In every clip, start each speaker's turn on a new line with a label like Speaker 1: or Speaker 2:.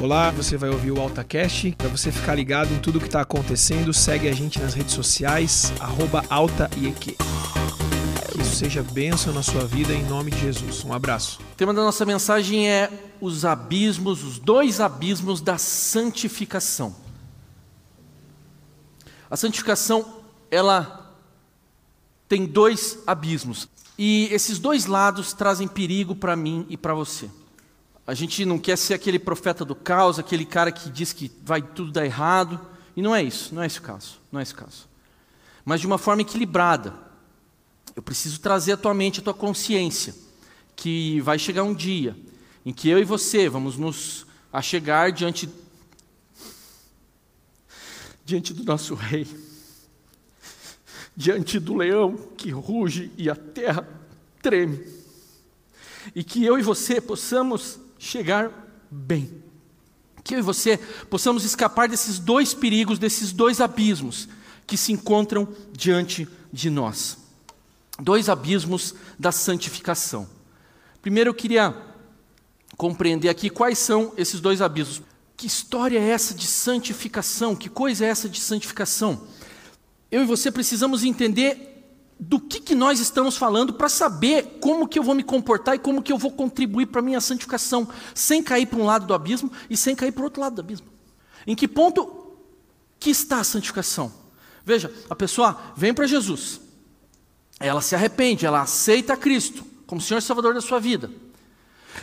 Speaker 1: Olá, você vai ouvir o AltaCast. Para você ficar ligado em tudo que está acontecendo, segue a gente nas redes sociais, arroba AltaIEQ. Que isso seja bênção na sua vida em nome de Jesus. Um abraço.
Speaker 2: O tema da nossa mensagem é os abismos, os dois abismos da santificação. A santificação, ela tem dois abismos. E esses dois lados trazem perigo para mim e para você. A gente não quer ser aquele profeta do caos, aquele cara que diz que vai tudo dar errado. E não é isso, não é esse o caso, não é esse o caso. Mas de uma forma equilibrada. Eu preciso trazer à tua mente, à tua consciência, que vai chegar um dia em que eu e você vamos nos achegar diante diante do nosso rei, diante do leão que ruge e a terra treme, e que eu e você possamos chegar bem. Que eu e você possamos escapar desses dois perigos, desses dois abismos que se encontram diante de nós. Dois abismos da santificação. Primeiro eu queria compreender aqui quais são esses dois abismos. Que história é essa de santificação? Que coisa é essa de santificação? Eu e você precisamos entender do que, que nós estamos falando para saber como que eu vou me comportar e como que eu vou contribuir para a minha santificação, sem cair para um lado do abismo e sem cair para o outro lado do abismo. Em que ponto que está a santificação? Veja, a pessoa vem para Jesus, ela se arrepende, ela aceita Cristo como Senhor e Salvador da sua vida.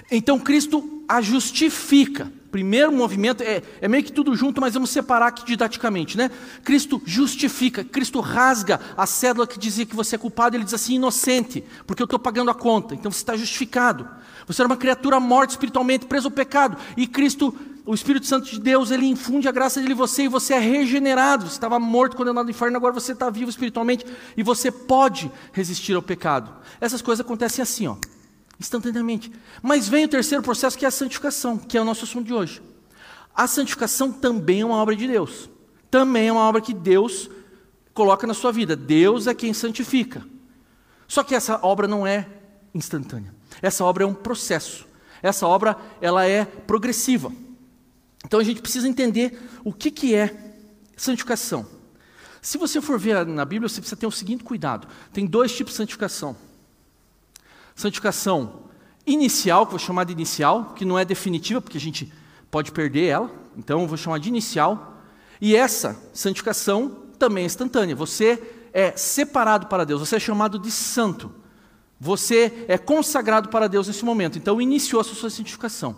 Speaker 2: Então Cristo a justifica. Primeiro movimento é, é meio que tudo junto, mas vamos separar aqui didaticamente, né? Cristo justifica, Cristo rasga a cédula que dizia que você é culpado, ele diz assim, inocente, porque eu estou pagando a conta, então você está justificado. Você era uma criatura morta espiritualmente, preso ao pecado, e Cristo, o Espírito Santo de Deus, ele infunde a graça dele em você e você é regenerado. Você estava morto, condenado no inferno, agora você está vivo espiritualmente e você pode resistir ao pecado. Essas coisas acontecem assim, ó instantaneamente. Mas vem o terceiro processo, que é a santificação, que é o nosso assunto de hoje. A santificação também é uma obra de Deus. Também é uma obra que Deus coloca na sua vida. Deus é quem santifica. Só que essa obra não é instantânea. Essa obra é um processo. Essa obra ela é progressiva. Então a gente precisa entender o que, que é santificação. Se você for ver na Bíblia, você precisa ter o seguinte cuidado: tem dois tipos de santificação. Santificação inicial, que eu vou chamar de inicial, que não é definitiva, porque a gente pode perder ela, então eu vou chamar de inicial. E essa santificação também é instantânea. Você é separado para Deus, você é chamado de santo. Você é consagrado para Deus nesse momento. Então iniciou a sua santificação.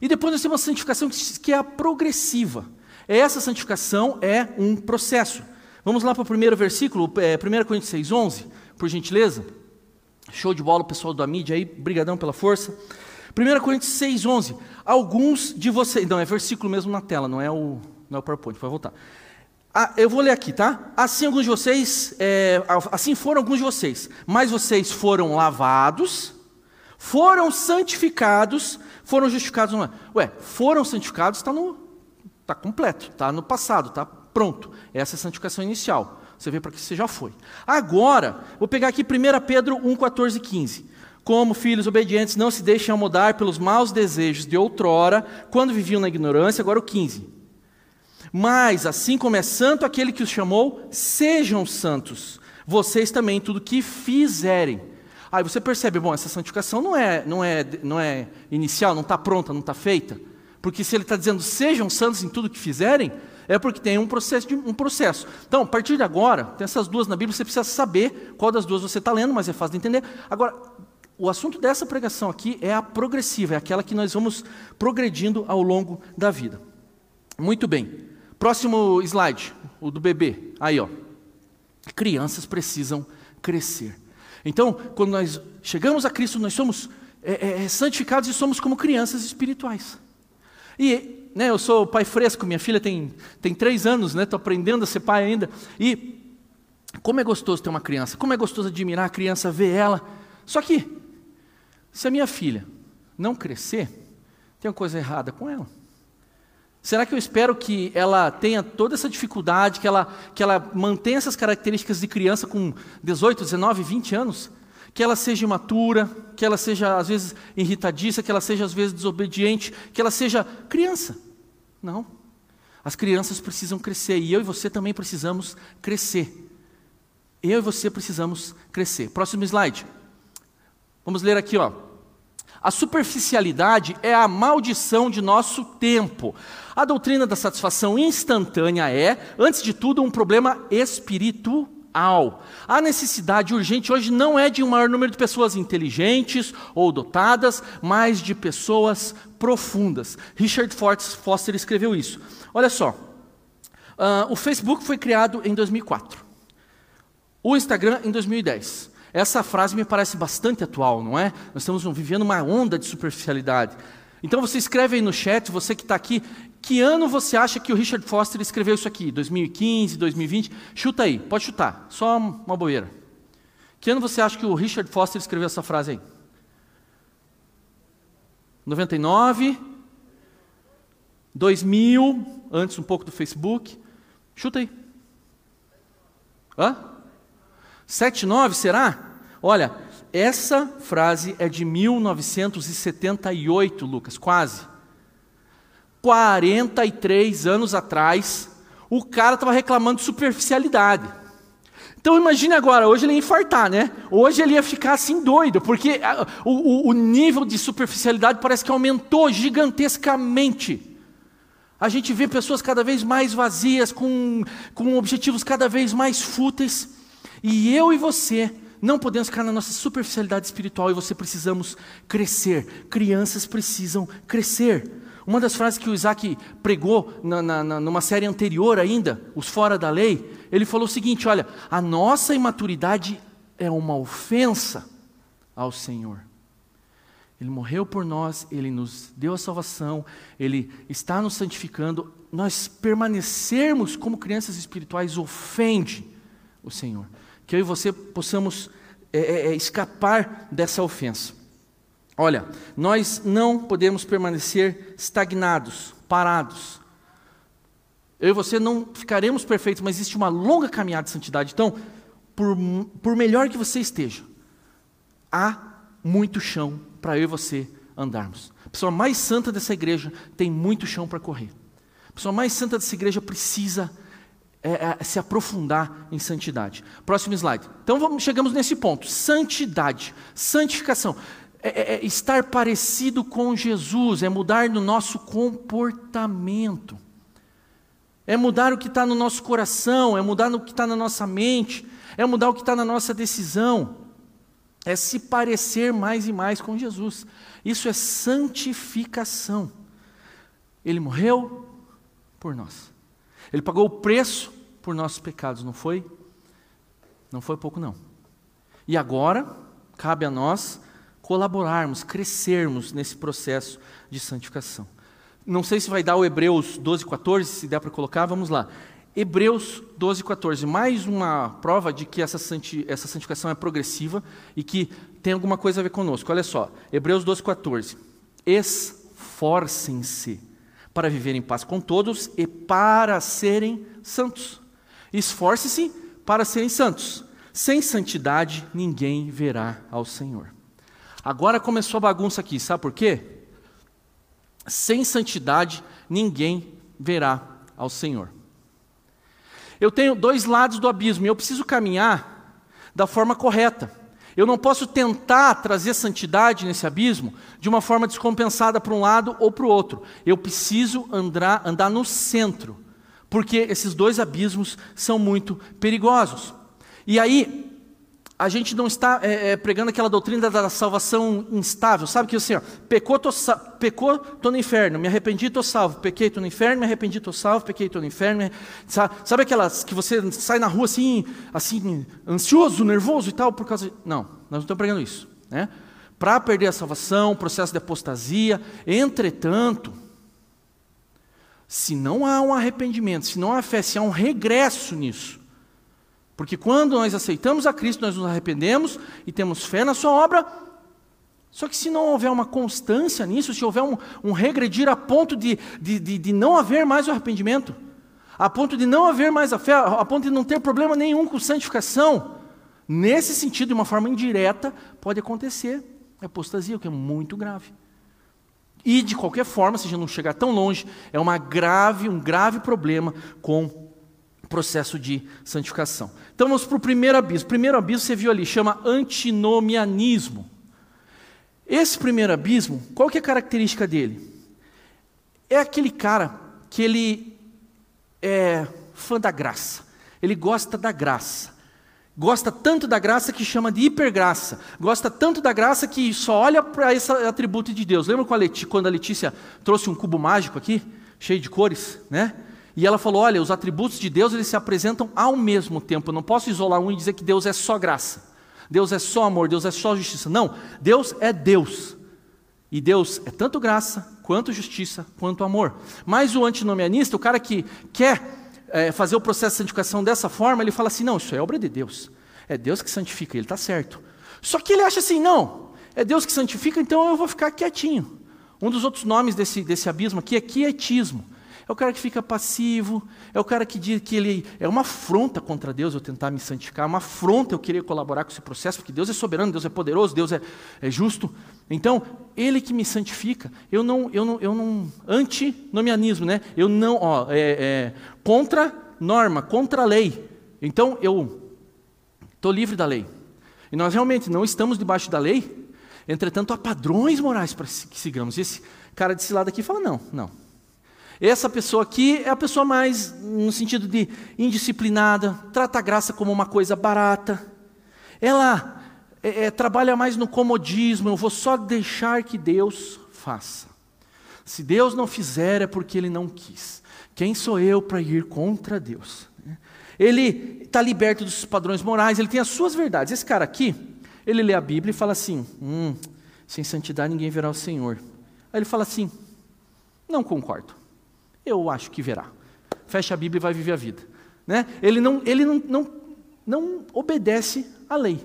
Speaker 2: E depois nós temos uma santificação que é a progressiva. Essa santificação é um processo. Vamos lá para o primeiro versículo, é, 1 Coríntios 6, 11, por gentileza. Show de bola, pessoal da mídia aí, brigadão pela força. 1 Coríntios 6, 11. Alguns de vocês, não, é versículo mesmo na tela, não é o, não é o PowerPoint, vai voltar. Ah, eu vou ler aqui, tá? Assim alguns de vocês, é, assim foram alguns de vocês, mas vocês foram lavados, foram santificados, foram justificados. Não é? Ué, foram santificados está no, está completo, está no passado, está pronto. Essa é a santificação inicial. Você vê para que você já foi. Agora, vou pegar aqui 1 Pedro 1, 14 e 15. Como filhos obedientes, não se deixem amodar pelos maus desejos de outrora, quando viviam na ignorância, agora o 15. Mas, assim como é santo aquele que os chamou, sejam santos, vocês também, tudo que fizerem. Aí você percebe, bom, essa santificação não é, não é, não é inicial, não está pronta, não está feita. Porque se ele está dizendo sejam santos em tudo que fizerem, é porque tem um processo, de, um processo. Então, a partir de agora, tem essas duas na Bíblia, você precisa saber qual das duas você está lendo, mas é fácil de entender. Agora, o assunto dessa pregação aqui é a progressiva, é aquela que nós vamos progredindo ao longo da vida. Muito bem. Próximo slide, o do bebê. Aí, ó. Crianças precisam crescer. Então, quando nós chegamos a Cristo, nós somos é, é, santificados e somos como crianças espirituais. E né, eu sou pai fresco, minha filha tem, tem três anos, né, estou aprendendo a ser pai ainda. E como é gostoso ter uma criança, como é gostoso admirar a criança, ver ela. Só que, se a minha filha não crescer, tem uma coisa errada com ela. Será que eu espero que ela tenha toda essa dificuldade, que ela, que ela mantenha essas características de criança com 18, 19, 20 anos? que ela seja imatura, que ela seja às vezes irritadiça, que ela seja às vezes desobediente, que ela seja criança. Não. As crianças precisam crescer e eu e você também precisamos crescer. Eu e você precisamos crescer. Próximo slide. Vamos ler aqui, ó. A superficialidade é a maldição de nosso tempo. A doutrina da satisfação instantânea é, antes de tudo, um problema espiritual real. A necessidade urgente hoje não é de um maior número de pessoas inteligentes ou dotadas, mas de pessoas profundas. Richard Foster escreveu isso. Olha só, uh, o Facebook foi criado em 2004, o Instagram em 2010. Essa frase me parece bastante atual, não é? Nós estamos vivendo uma onda de superficialidade. Então você escreve aí no chat, você que está aqui, que ano você acha que o Richard Foster escreveu isso aqui? 2015, 2020? Chuta aí, pode chutar, só uma bobeira. Que ano você acha que o Richard Foster escreveu essa frase aí? 99, 2000, antes um pouco do Facebook. Chuta aí. Hã? 79, será? Olha, essa frase é de 1978, Lucas, quase. 43 anos atrás, o cara estava reclamando de superficialidade. Então imagine agora, hoje ele ia infartar, né? Hoje ele ia ficar assim doido, porque o, o, o nível de superficialidade parece que aumentou gigantescamente. A gente vê pessoas cada vez mais vazias, com, com objetivos cada vez mais fúteis, e eu e você não podemos ficar na nossa superficialidade espiritual e você precisamos crescer. Crianças precisam crescer. Uma das frases que o Isaac pregou na, na, numa série anterior ainda, Os Fora da Lei, ele falou o seguinte: olha, a nossa imaturidade é uma ofensa ao Senhor. Ele morreu por nós, ele nos deu a salvação, ele está nos santificando. Nós permanecermos como crianças espirituais ofende o Senhor. Que eu e você possamos é, é, é escapar dessa ofensa. Olha, nós não podemos permanecer estagnados, parados. Eu e você não ficaremos perfeitos, mas existe uma longa caminhada de santidade. Então, por, por melhor que você esteja, há muito chão para eu e você andarmos. A pessoa mais santa dessa igreja tem muito chão para correr. A pessoa mais santa dessa igreja precisa é, é, se aprofundar em santidade. Próximo slide. Então vamos, chegamos nesse ponto: santidade, santificação é, é, é estar parecido com Jesus, é mudar no nosso comportamento, é mudar o que está no nosso coração, é mudar o que está na nossa mente, é mudar o que está na nossa decisão, é se parecer mais e mais com Jesus. Isso é santificação. Ele morreu por nós. Ele pagou o preço por nossos pecados, não foi? Não foi pouco, não. E agora, cabe a nós colaborarmos, crescermos nesse processo de santificação. Não sei se vai dar o Hebreus 12, 14, se der para colocar, vamos lá. Hebreus 12, 14, mais uma prova de que essa, santi, essa santificação é progressiva e que tem alguma coisa a ver conosco. Olha só, Hebreus 12, 14. Esforcem-se para viver em paz com todos e para serem santos. Esforce-se para serem santos. Sem santidade ninguém verá ao Senhor. Agora começou a bagunça aqui, sabe por quê? Sem santidade ninguém verá ao Senhor. Eu tenho dois lados do abismo e eu preciso caminhar da forma correta. Eu não posso tentar trazer santidade nesse abismo de uma forma descompensada para um lado ou para o outro. Eu preciso andar, andar no centro, porque esses dois abismos são muito perigosos. E aí, a gente não está é, é, pregando aquela doutrina da salvação instável, sabe que assim, ó, pecou, tô, pecou, tô no inferno, me arrependi, tô salvo, pequei, tô no inferno, me arrependi, tô salvo, pequei, tô no inferno, sabe, sabe aquelas que você sai na rua assim, assim, ansioso, nervoso e tal, por causa de... Não, nós não estamos pregando isso, né? Para perder a salvação, processo de apostasia, entretanto, se não há um arrependimento, se não há fé, se há um regresso nisso, porque quando nós aceitamos a Cristo, nós nos arrependemos e temos fé na Sua obra. Só que se não houver uma constância nisso, se houver um, um regredir a ponto de, de, de, de não haver mais o arrependimento, a ponto de não haver mais a fé, a ponto de não ter problema nenhum com santificação, Nesse sentido, de uma forma indireta, pode acontecer apostasia, o que é muito grave. E de qualquer forma, se a gente não chegar tão longe, é uma grave, um grave problema com processo de santificação. Então vamos para o primeiro abismo. O primeiro abismo você viu ali, chama antinomianismo. Esse primeiro abismo, qual que é a característica dele? É aquele cara que ele é fã da graça. Ele gosta da graça. Gosta tanto da graça que chama de hipergraça. Gosta tanto da graça que só olha para esse atributo de Deus. Lembra quando a Letícia trouxe um cubo mágico aqui, cheio de cores, né? E ela falou: olha, os atributos de Deus eles se apresentam ao mesmo tempo. Eu não posso isolar um e dizer que Deus é só graça. Deus é só amor, Deus é só justiça. Não, Deus é Deus. E Deus é tanto graça, quanto justiça, quanto amor. Mas o antinomianista, o cara que quer é, fazer o processo de santificação dessa forma, ele fala assim: não, isso é obra de Deus. É Deus que santifica, ele está certo. Só que ele acha assim: não, é Deus que santifica, então eu vou ficar quietinho. Um dos outros nomes desse, desse abismo aqui é quietismo. É o cara que fica passivo, é o cara que diz que ele é uma afronta contra Deus eu tentar me santificar, é uma afronta eu querer colaborar com esse processo, porque Deus é soberano, Deus é poderoso, Deus é, é justo. Então, Ele que me santifica. Eu não, eu não, eu não, antinomianismo, né? Eu não, ó, é, é, contra norma, contra a lei. Então, eu estou livre da lei. E nós realmente não estamos debaixo da lei, entretanto, há padrões morais para que sigamos. E esse cara desse lado aqui fala: não, não. Essa pessoa aqui é a pessoa mais, no sentido de indisciplinada, trata a graça como uma coisa barata. Ela é, é, trabalha mais no comodismo, eu vou só deixar que Deus faça. Se Deus não fizer, é porque Ele não quis. Quem sou eu para ir contra Deus? Ele está liberto dos padrões morais, ele tem as suas verdades. Esse cara aqui, ele lê a Bíblia e fala assim: hum, sem santidade ninguém verá o Senhor. Aí ele fala assim: não concordo. Eu acho que verá. Fecha a Bíblia e vai viver a vida. Né? Ele, não, ele não, não, não obedece à lei.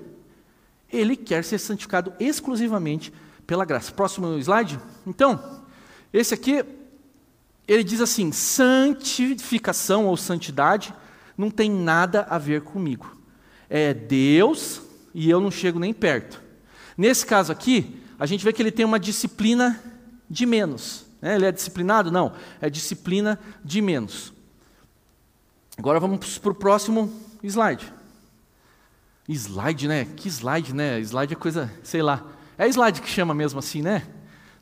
Speaker 2: Ele quer ser santificado exclusivamente pela graça. Próximo slide. Então, esse aqui, ele diz assim: santificação ou santidade não tem nada a ver comigo. É Deus e eu não chego nem perto. Nesse caso aqui, a gente vê que ele tem uma disciplina de menos. É, ele é disciplinado? Não, é disciplina de menos. Agora vamos para o próximo slide. Slide, né? Que slide, né? Slide é coisa, sei lá. É slide que chama mesmo assim, né?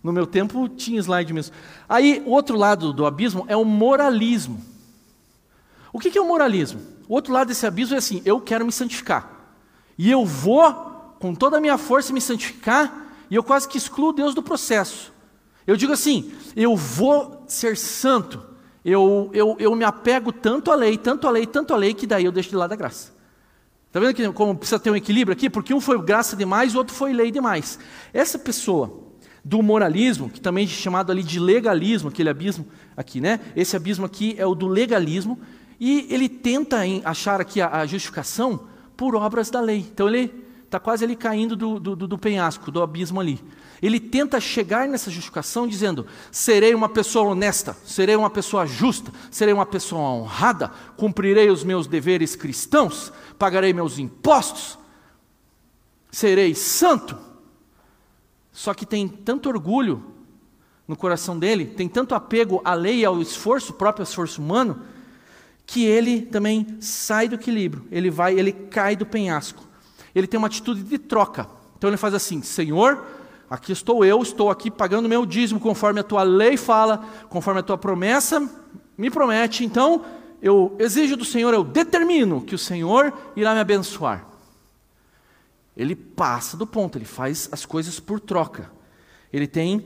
Speaker 2: No meu tempo tinha slide mesmo. Aí, o outro lado do abismo é o moralismo. O que é o moralismo? O outro lado desse abismo é assim: eu quero me santificar. E eu vou, com toda a minha força, me santificar, e eu quase que excluo Deus do processo. Eu digo assim: eu vou ser santo, eu, eu, eu me apego tanto à lei, tanto à lei, tanto à lei, que daí eu deixo de lado a graça. Está vendo que como precisa ter um equilíbrio aqui? Porque um foi graça demais, o outro foi lei demais. Essa pessoa do moralismo, que também é chamado ali de legalismo, aquele abismo aqui, né? Esse abismo aqui é o do legalismo, e ele tenta achar aqui a, a justificação por obras da lei. Então ele está quase ali caindo do, do, do penhasco, do abismo ali. Ele tenta chegar nessa justificação dizendo: serei uma pessoa honesta, serei uma pessoa justa, serei uma pessoa honrada, cumprirei os meus deveres cristãos, pagarei meus impostos, serei santo. Só que tem tanto orgulho no coração dele, tem tanto apego à lei e ao esforço, próprio esforço humano, que ele também sai do equilíbrio, ele vai, ele cai do penhasco. Ele tem uma atitude de troca. Então ele faz assim: Senhor, Aqui estou eu, estou aqui pagando meu dízimo conforme a tua lei fala, conforme a tua promessa me promete. Então, eu exijo do Senhor, eu determino que o Senhor irá me abençoar. Ele passa do ponto, ele faz as coisas por troca. Ele tem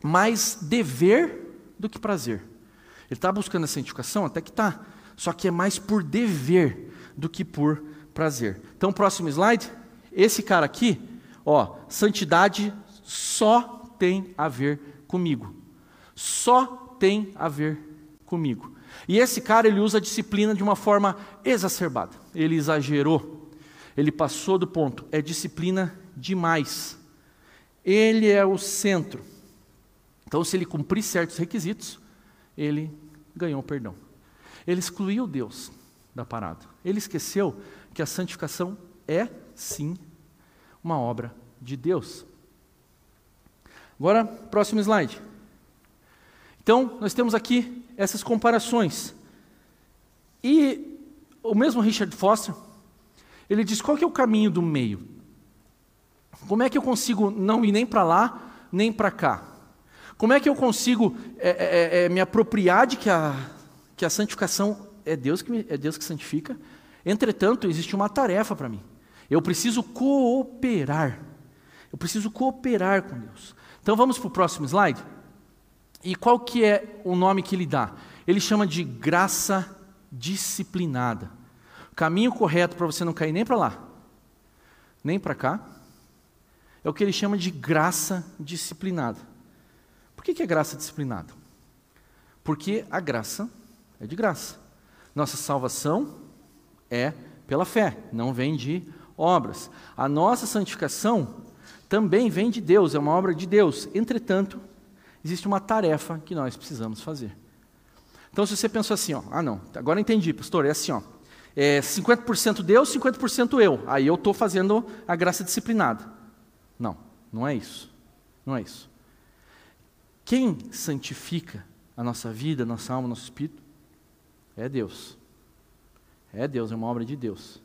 Speaker 2: mais dever do que prazer. Ele está buscando essa santificação, até que está, só que é mais por dever do que por prazer. Então, próximo slide. Esse cara aqui, Ó, santidade só tem a ver comigo. Só tem a ver comigo. E esse cara ele usa a disciplina de uma forma exacerbada. Ele exagerou. Ele passou do ponto. É disciplina demais. Ele é o centro. Então, se ele cumprir certos requisitos, ele ganhou perdão. Ele excluiu Deus da parada. Ele esqueceu que a santificação é sim uma obra de Deus. Agora, próximo slide. Então, nós temos aqui essas comparações. E o mesmo Richard Foster, ele diz qual que é o caminho do meio? Como é que eu consigo não ir nem para lá, nem para cá? Como é que eu consigo é, é, é, me apropriar de que a, que a santificação é Deus que, me, é Deus que santifica? Entretanto, existe uma tarefa para mim. Eu preciso cooperar. Eu preciso cooperar com Deus. Então vamos para o próximo slide. E qual que é o nome que ele dá? Ele chama de graça disciplinada. O caminho correto para você não cair nem para lá, nem para cá, é o que ele chama de graça disciplinada. Por que, que é graça disciplinada? Porque a graça é de graça. Nossa salvação é pela fé, não vem de obras. A nossa santificação também vem de Deus, é uma obra de Deus. Entretanto, existe uma tarefa que nós precisamos fazer. Então, se você pensou assim, ó, ah não, agora entendi, pastor, é assim, ó, é 50% Deus, 50% eu. Aí eu estou fazendo a graça disciplinada. Não, não é isso. Não é isso. Quem santifica a nossa vida, nossa alma, nosso espírito, é Deus. É Deus, é uma obra de Deus.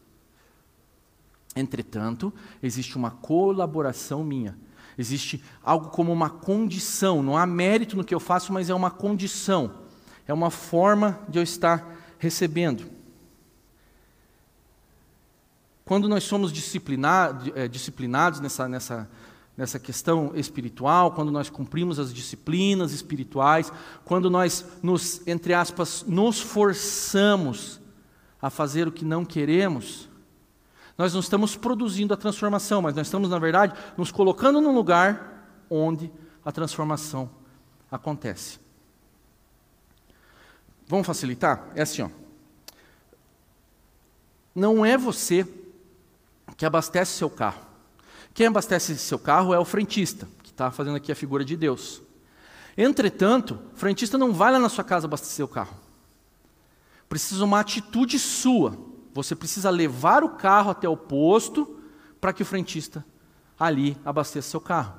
Speaker 2: Entretanto, existe uma colaboração minha. Existe algo como uma condição. Não há mérito no que eu faço, mas é uma condição. É uma forma de eu estar recebendo. Quando nós somos disciplinados, é, disciplinados nessa, nessa, nessa questão espiritual, quando nós cumprimos as disciplinas espirituais, quando nós nos, entre aspas, nos forçamos a fazer o que não queremos, nós não estamos produzindo a transformação, mas nós estamos, na verdade, nos colocando num lugar onde a transformação acontece. Vamos facilitar? É assim, ó. Não é você que abastece seu carro. Quem abastece seu carro é o frentista, que está fazendo aqui a figura de Deus. Entretanto, o frentista não vai lá na sua casa abastecer o carro. Precisa uma atitude sua você precisa levar o carro até o posto para que o frentista ali abasteça seu carro.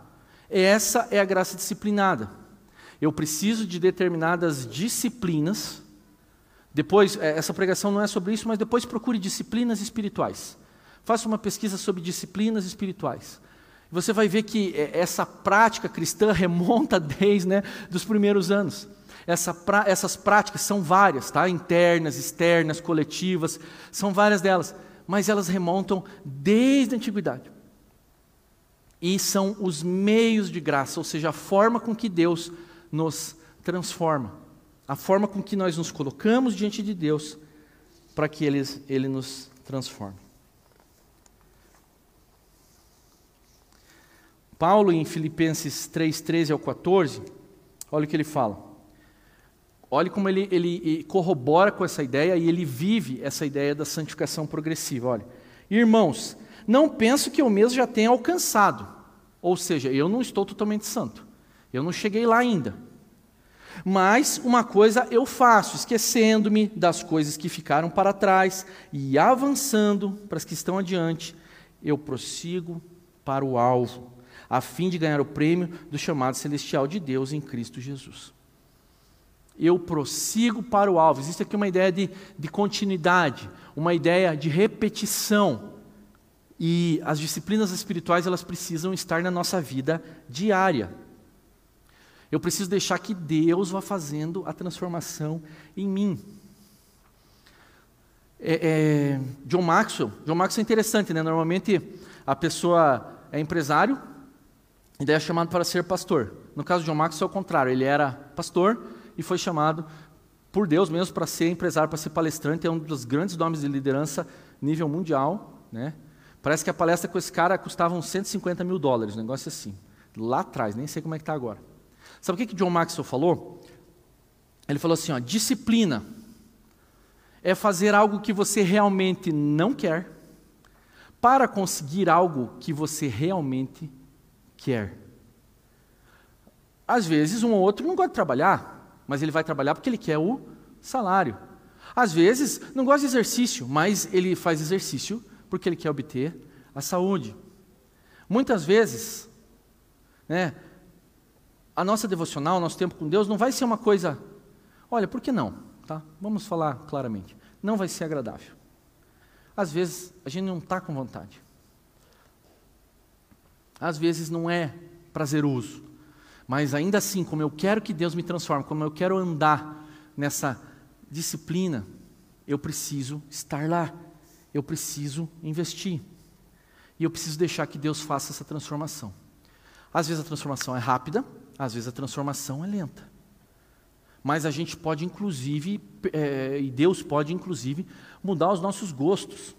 Speaker 2: Essa é a graça disciplinada. Eu preciso de determinadas disciplinas. Depois, é, essa pregação não é sobre isso, mas depois procure disciplinas espirituais. Faça uma pesquisa sobre disciplinas espirituais. Você vai ver que é, essa prática cristã remonta desde né, dos primeiros anos. Essa pra, essas práticas são várias, tá? internas, externas, coletivas, são várias delas, mas elas remontam desde a antiguidade. E são os meios de graça, ou seja, a forma com que Deus nos transforma, a forma com que nós nos colocamos diante de Deus para que ele, ele nos transforme. Paulo, em Filipenses 3, 13 ao 14, olha o que ele fala. Olhe como ele, ele, corrobora com essa ideia e ele vive essa ideia da santificação progressiva. Olha, irmãos, não penso que eu mesmo já tenha alcançado. Ou seja, eu não estou totalmente santo. Eu não cheguei lá ainda. Mas uma coisa eu faço, esquecendo-me das coisas que ficaram para trás e avançando para as que estão adiante, eu prossigo para o alvo, a fim de ganhar o prêmio do chamado celestial de Deus em Cristo Jesus eu prossigo para o alvo. Existe aqui uma ideia de, de continuidade, uma ideia de repetição. E as disciplinas espirituais elas precisam estar na nossa vida diária. Eu preciso deixar que Deus vá fazendo a transformação em mim. É, é, John Maxwell, John Maxwell é interessante, né? Normalmente a pessoa é empresário e daí é chamado para ser pastor. No caso de John Maxwell é o contrário, ele era pastor e foi chamado por Deus mesmo para ser empresário, para ser palestrante, é um dos grandes nomes de liderança nível mundial. Né? Parece que a palestra com esse cara custava uns 150 mil dólares, um negócio assim. Lá atrás, nem sei como é que está agora. Sabe o que, que John Maxwell falou? Ele falou assim: ó, disciplina é fazer algo que você realmente não quer para conseguir algo que você realmente quer. Às vezes, um ou outro não gosta de trabalhar, mas ele vai trabalhar porque ele quer o salário. Às vezes, não gosta de exercício, mas ele faz exercício porque ele quer obter a saúde. Muitas vezes, né, a nossa devocional, o nosso tempo com Deus não vai ser uma coisa, olha, por que não? Tá? Vamos falar claramente. Não vai ser agradável. Às vezes a gente não está com vontade. Às vezes não é prazeroso. Mas ainda assim, como eu quero que Deus me transforme, como eu quero andar nessa disciplina, eu preciso estar lá. Eu preciso investir. E eu preciso deixar que Deus faça essa transformação. Às vezes a transformação é rápida, às vezes a transformação é lenta. Mas a gente pode, inclusive, é, e Deus pode, inclusive, mudar os nossos gostos.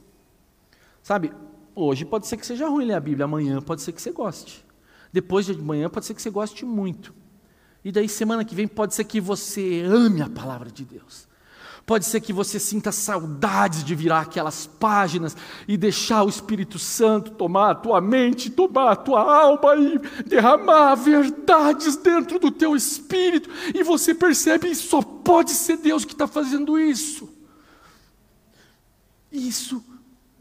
Speaker 2: Sabe, hoje pode ser que seja ruim ler a Bíblia, amanhã pode ser que você goste. Depois de manhã pode ser que você goste muito. E daí semana que vem pode ser que você ame a palavra de Deus. Pode ser que você sinta saudades de virar aquelas páginas e deixar o Espírito Santo tomar a tua mente, tomar a tua alma e derramar verdades dentro do teu espírito. E você percebe que só pode ser Deus que está fazendo isso. Isso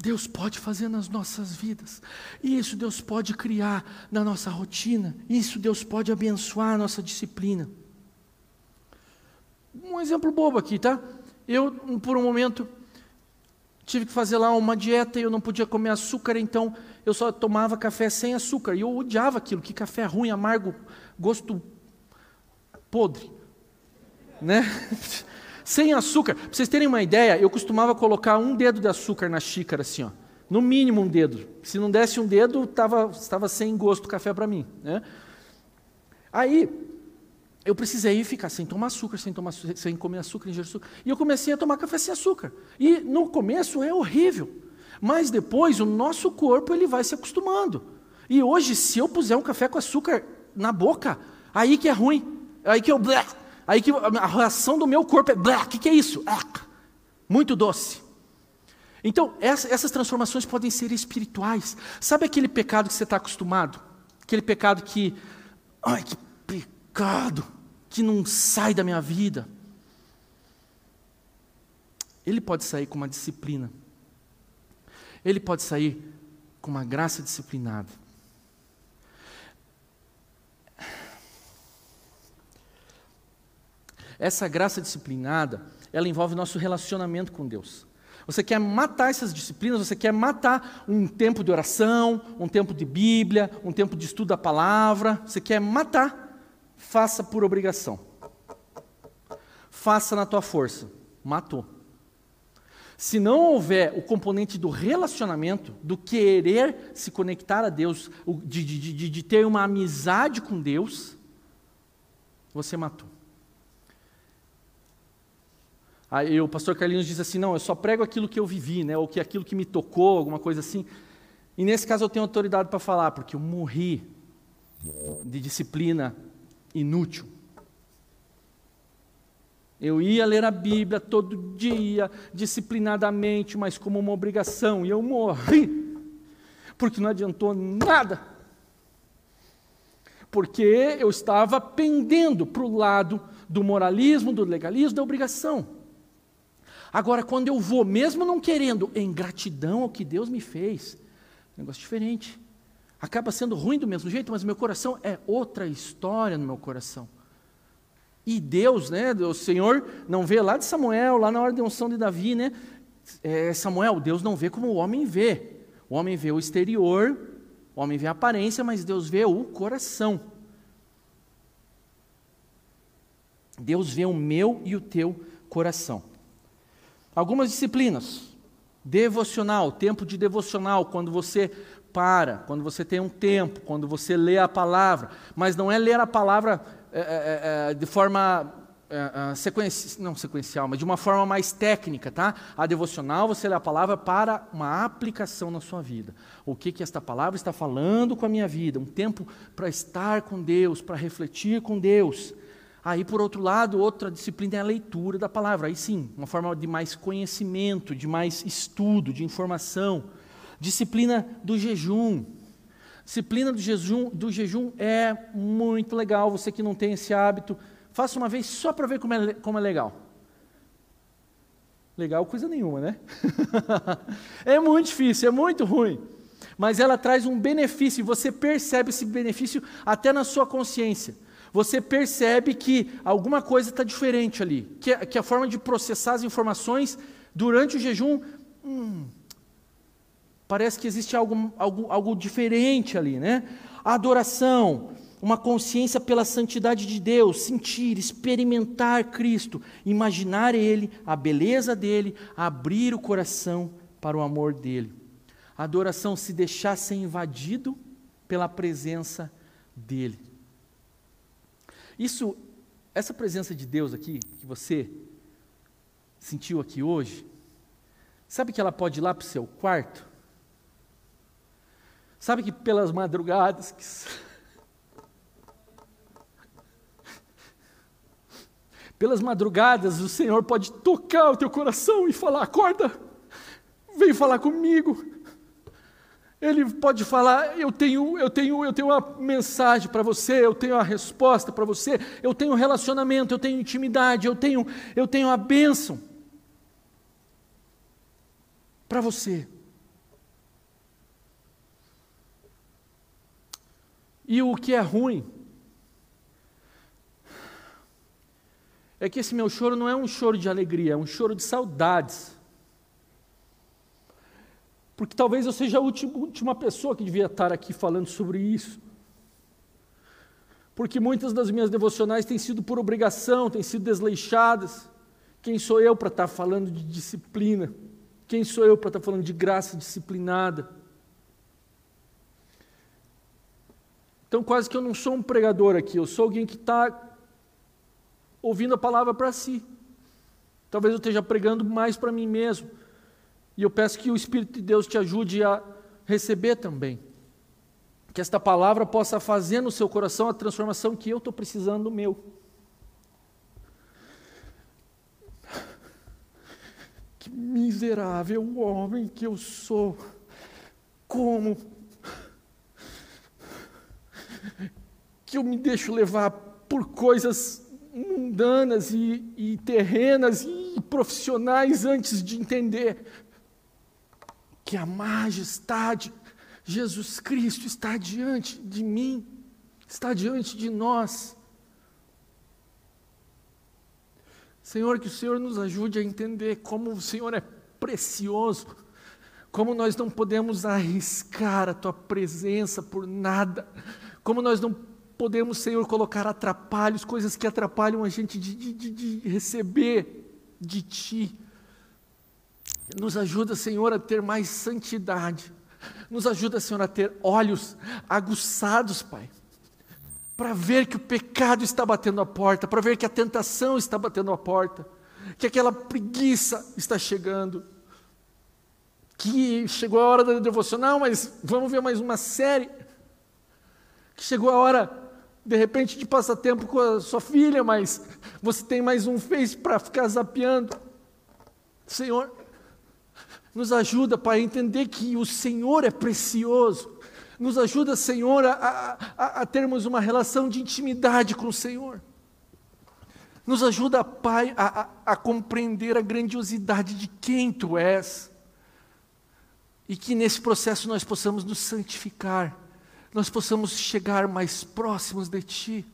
Speaker 2: Deus pode fazer nas nossas vidas. Isso Deus pode criar na nossa rotina. Isso Deus pode abençoar a nossa disciplina. Um exemplo bobo aqui, tá? Eu, por um momento, tive que fazer lá uma dieta e eu não podia comer açúcar, então eu só tomava café sem açúcar. E eu odiava aquilo, que café ruim, amargo, gosto podre. Né? sem açúcar. Para vocês terem uma ideia, eu costumava colocar um dedo de açúcar na xícara, assim, ó. No mínimo um dedo. Se não desse um dedo, estava sem gosto o café para mim. Né? Aí, eu precisei ficar sem tomar açúcar, sem, tomar, sem comer açúcar, ingerir açúcar. E eu comecei a tomar café sem açúcar. E no começo é horrível. Mas depois o nosso corpo ele vai se acostumando. E hoje, se eu puser um café com açúcar na boca, aí que é ruim. Aí que eu. Aí que a reação do meu corpo é. O que, que é isso? Muito doce. Então, essas transformações podem ser espirituais. Sabe aquele pecado que você está acostumado? Aquele pecado que. Ai, que pecado que não sai da minha vida. Ele pode sair com uma disciplina. Ele pode sair com uma graça disciplinada. Essa graça disciplinada, ela envolve nosso relacionamento com Deus. Você quer matar essas disciplinas, você quer matar um tempo de oração, um tempo de Bíblia, um tempo de estudo da palavra, você quer matar faça por obrigação. Faça na tua força. Matou. Se não houver o componente do relacionamento, do querer se conectar a Deus, de, de, de, de ter uma amizade com Deus, você matou. Aí o pastor Carlinhos diz assim: não, eu só prego aquilo que eu vivi, né, ou que aquilo que me tocou, alguma coisa assim. E nesse caso eu tenho autoridade para falar, porque eu morri de disciplina inútil. Eu ia ler a Bíblia todo dia, disciplinadamente, mas como uma obrigação, e eu morri, porque não adiantou nada. Porque eu estava pendendo para o lado do moralismo, do legalismo, da obrigação. Agora, quando eu vou, mesmo não querendo, em gratidão ao que Deus me fez, negócio diferente acaba sendo ruim do mesmo jeito, mas meu coração é outra história no meu coração. E Deus, né, o Senhor não vê lá de Samuel, lá na hora da unção de Davi, né? É, Samuel, Deus não vê como o homem vê. O homem vê o exterior, o homem vê a aparência, mas Deus vê o coração. Deus vê o meu e o teu coração. Algumas disciplinas. Devocional, tempo de devocional, quando você para, quando você tem um tempo, quando você lê a palavra, mas não é ler a palavra é, é, de forma é, é, sequenci... não sequencial, mas de uma forma mais técnica, tá? A devocional você lê a palavra para uma aplicação na sua vida. O que que esta palavra está falando com a minha vida? Um tempo para estar com Deus, para refletir com Deus. Aí, por outro lado, outra disciplina é a leitura da palavra. Aí sim, uma forma de mais conhecimento, de mais estudo, de informação. Disciplina do jejum. Disciplina do jejum, do jejum é muito legal. Você que não tem esse hábito, faça uma vez só para ver como é, como é legal. Legal, coisa nenhuma, né? é muito difícil, é muito ruim. Mas ela traz um benefício, e você percebe esse benefício até na sua consciência. Você percebe que alguma coisa está diferente ali, que, que, a forma de processar as informações durante o jejum, hum, parece que existe algo, algo, algo diferente ali, né? A adoração, uma consciência pela santidade de Deus, sentir, experimentar Cristo, imaginar Ele, a beleza dele, abrir o coração para o amor dele. A adoração se deixar ser invadido pela presença dele. Isso, essa presença de Deus aqui, que você sentiu aqui hoje, sabe que ela pode ir lá para o seu quarto? Sabe que pelas madrugadas, que Pelas madrugadas, o Senhor pode tocar o teu coração e falar: acorda, vem falar comigo. Ele pode falar: eu tenho, eu tenho, eu tenho uma mensagem para você, eu tenho a resposta para você, eu tenho relacionamento, eu tenho intimidade, eu tenho, eu tenho a bênção para você. E o que é ruim é que esse meu choro não é um choro de alegria, é um choro de saudades. Porque talvez eu seja a última, pessoa que devia estar aqui falando sobre isso. Porque muitas das minhas devocionais têm sido por obrigação, têm sido desleixadas. Quem sou eu para estar falando de disciplina? Quem sou eu para estar falando de graça disciplinada? Então, quase que eu não sou um pregador aqui, eu sou alguém que está ouvindo a palavra para si. Talvez eu esteja pregando mais para mim mesmo. E eu peço que o Espírito de Deus te ajude a receber também. Que esta palavra possa fazer no seu coração a transformação que eu estou precisando no meu. Que miserável homem que eu sou. Como que eu me deixo levar por coisas mundanas e, e terrenas e profissionais antes de entender que a majestade, Jesus Cristo está diante de mim, está diante de nós. Senhor, que o Senhor nos ajude a entender como o Senhor é precioso, como nós não podemos arriscar a Tua presença por nada, como nós não podemos, Senhor, colocar atrapalhos, coisas que atrapalham a gente de, de, de receber de Ti. Nos ajuda, Senhor, a ter mais santidade. Nos ajuda, Senhor, a ter olhos aguçados, Pai, para ver que o pecado está batendo a porta, para ver que a tentação está batendo a porta, que aquela preguiça está chegando, que chegou a hora da devocional, mas vamos ver mais uma série, que chegou a hora de repente de passar tempo com a sua filha, mas você tem mais um Face para ficar zapeando. Senhor, nos ajuda, Pai, a entender que o Senhor é precioso. Nos ajuda, Senhor, a, a, a termos uma relação de intimidade com o Senhor. Nos ajuda, Pai, a, a, compreender a grandiosidade de quem Tu és. E que nesse processo nós possamos nos santificar nós possamos chegar mais próximos de Ti.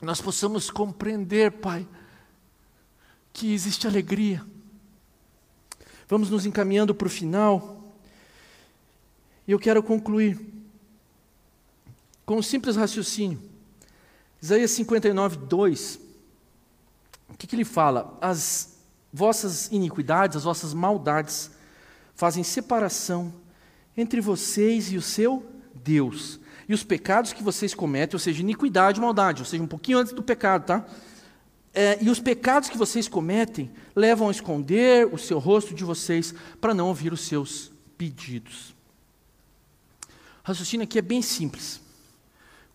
Speaker 2: Nós possamos compreender, Pai, que existe alegria. Vamos nos encaminhando para o final. E eu quero concluir com um simples raciocínio. Isaías 59, 2. O que, que ele fala? As vossas iniquidades, as vossas maldades fazem separação entre vocês e o seu Deus. E os pecados que vocês cometem, ou seja, iniquidade e maldade, ou seja, um pouquinho antes do pecado, tá? É, e os pecados que vocês cometem levam a esconder o seu rosto de vocês para não ouvir os seus pedidos. O raciocínio aqui é bem simples.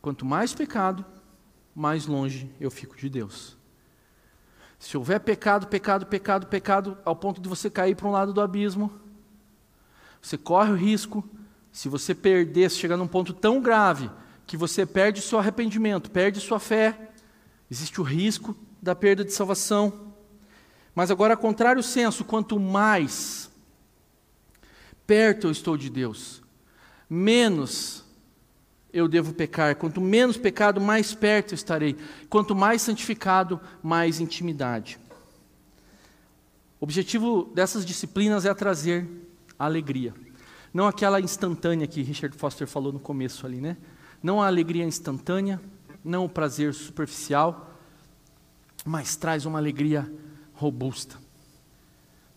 Speaker 2: Quanto mais pecado, mais longe eu fico de Deus. Se houver pecado, pecado, pecado, pecado, ao ponto de você cair para um lado do abismo, você corre o risco, se você perder, se chegar num ponto tão grave que você perde seu arrependimento, perde sua fé, existe o risco da perda de salvação. Mas agora, contrário senso, quanto mais perto eu estou de Deus, menos eu devo pecar. Quanto menos pecado, mais perto eu estarei. Quanto mais santificado, mais intimidade. O objetivo dessas disciplinas é trazer alegria. Não aquela instantânea que Richard Foster falou no começo ali, né? Não a alegria instantânea, não o prazer superficial, mas traz uma alegria robusta.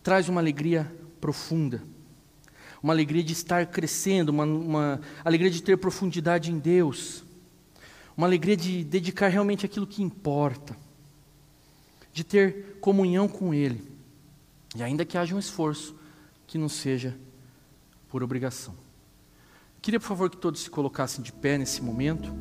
Speaker 2: Traz uma alegria profunda. Uma alegria de estar crescendo, uma, uma alegria de ter profundidade em Deus. Uma alegria de dedicar realmente aquilo que importa. De ter comunhão com Ele. E ainda que haja um esforço, que não seja por obrigação. Queria, por favor, que todos se colocassem de pé nesse momento.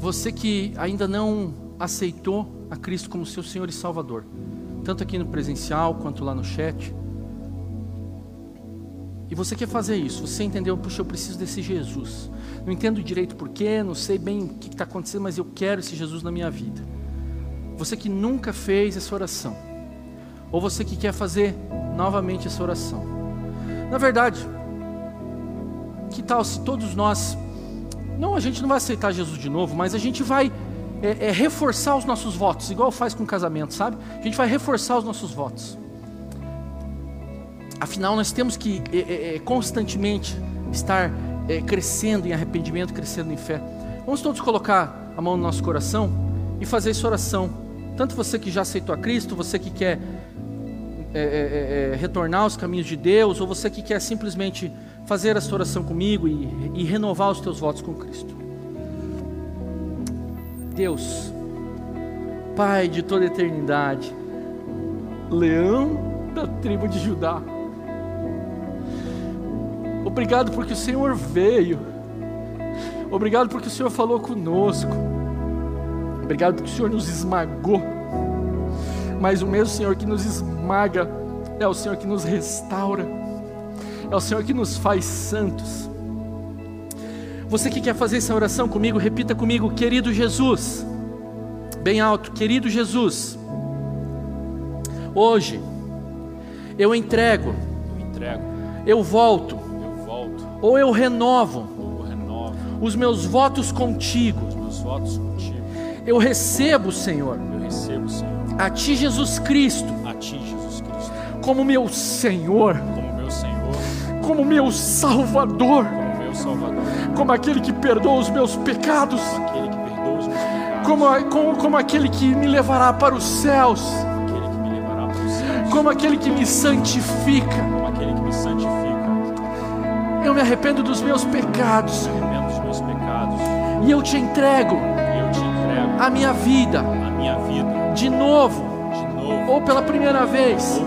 Speaker 2: Você que ainda não aceitou a Cristo como seu Senhor e Salvador, tanto aqui no presencial quanto lá no chat. E você quer fazer isso, você entendeu, puxa, eu preciso desse Jesus. Não entendo direito porquê, não sei bem o que está acontecendo, mas eu quero esse Jesus na minha vida. Você que nunca fez essa oração, ou você que quer fazer novamente essa oração. Na verdade, que tal se todos nós não, a gente não vai aceitar Jesus de novo, mas a gente vai é, é, reforçar os nossos votos, igual faz com casamento, sabe? A gente vai reforçar os nossos votos. Afinal, nós temos que é, é, é constantemente estar é, crescendo em arrependimento, crescendo em fé. Vamos todos colocar a mão no nosso coração e fazer essa oração. Tanto você que já aceitou a Cristo, você que quer retornar aos caminhos de Deus, ou você que quer simplesmente fazer essa oração comigo e, e renovar os teus votos com Cristo. Deus, Pai de toda eternidade, leão da tribo de Judá, obrigado porque o Senhor veio, obrigado porque o Senhor falou conosco, obrigado porque o Senhor nos esmagou, mas o mesmo Senhor que nos esmaga é o Senhor que nos restaura é o Senhor que nos faz santos. Você que quer fazer essa oração comigo, repita comigo, querido Jesus, bem alto, querido Jesus. Hoje eu entrego,
Speaker 3: eu entrego,
Speaker 2: eu volto,
Speaker 3: eu volto,
Speaker 2: ou eu renovo,
Speaker 3: renovo
Speaker 2: os meus votos contigo.
Speaker 3: Os meus votos contigo.
Speaker 2: Eu recebo, Senhor,
Speaker 3: eu recebo, Senhor,
Speaker 2: a Ti Jesus Cristo,
Speaker 3: a Ti Jesus Cristo,
Speaker 2: como meu Senhor, como meu Salvador,
Speaker 3: como meu Salvador,
Speaker 2: como aquele que perdoa os meus pecados,
Speaker 3: como aquele que meus pecados,
Speaker 2: como, como, como aquele que me levará para os céus, como aquele que me santifica,
Speaker 3: como aquele que me santifica.
Speaker 2: Eu me arrependo dos meus pecados,
Speaker 3: dos meus pecados,
Speaker 2: e eu te entrego,
Speaker 3: eu te entrego
Speaker 2: a minha vida,
Speaker 3: a minha vida,
Speaker 2: de novo,
Speaker 3: de novo,
Speaker 2: ou pela primeira vez,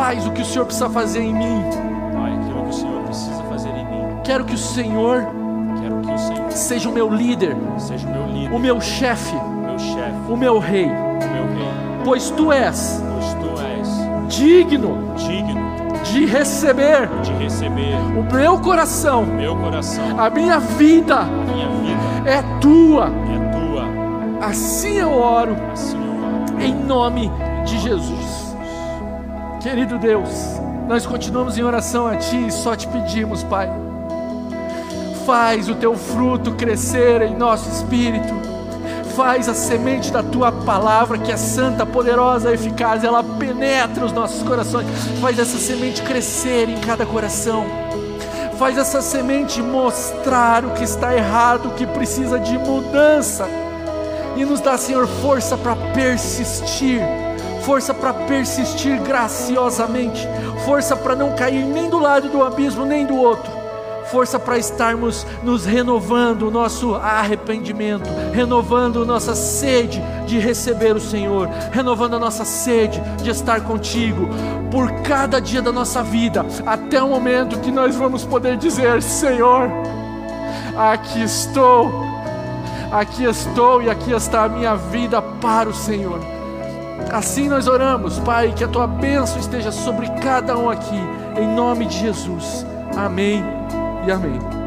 Speaker 2: faz o que o Senhor precisa fazer em mim.
Speaker 3: Pai, aquilo que o Senhor precisa fazer em mim.
Speaker 2: Quero que o Senhor,
Speaker 3: quero que o Senhor
Speaker 2: seja o meu líder,
Speaker 3: seja o meu líder,
Speaker 2: o meu chefe,
Speaker 3: meu chefe,
Speaker 2: o meu rei, o
Speaker 3: meu rei.
Speaker 2: Pois tu és,
Speaker 3: pois tu és
Speaker 2: digno,
Speaker 3: digno
Speaker 2: de receber,
Speaker 3: de receber
Speaker 2: o meu coração,
Speaker 3: meu coração,
Speaker 2: a minha vida,
Speaker 3: a minha vida
Speaker 2: é tua,
Speaker 3: é tua.
Speaker 2: Assim eu oro,
Speaker 3: assim eu oro.
Speaker 2: em nome de Jesus. Querido Deus, nós continuamos em oração a Ti e só te pedimos, Pai. Faz o Teu fruto crescer em nosso espírito. Faz a semente da Tua palavra, que é santa, poderosa, eficaz, ela penetra os nossos corações. Faz essa semente crescer em cada coração. Faz essa semente mostrar o que está errado, o que precisa de mudança. E nos dá, Senhor, força para persistir força para persistir graciosamente, força para não cair nem do lado do abismo nem do outro, força para estarmos nos renovando o nosso arrependimento, renovando nossa sede de receber o Senhor, renovando a nossa sede de estar contigo por cada dia da nossa vida, até o momento que nós vamos poder dizer: Senhor, aqui estou, aqui estou e aqui está a minha vida para o Senhor. Assim nós oramos, Pai, que a tua bênção esteja sobre cada um aqui, em nome de Jesus. Amém e amém.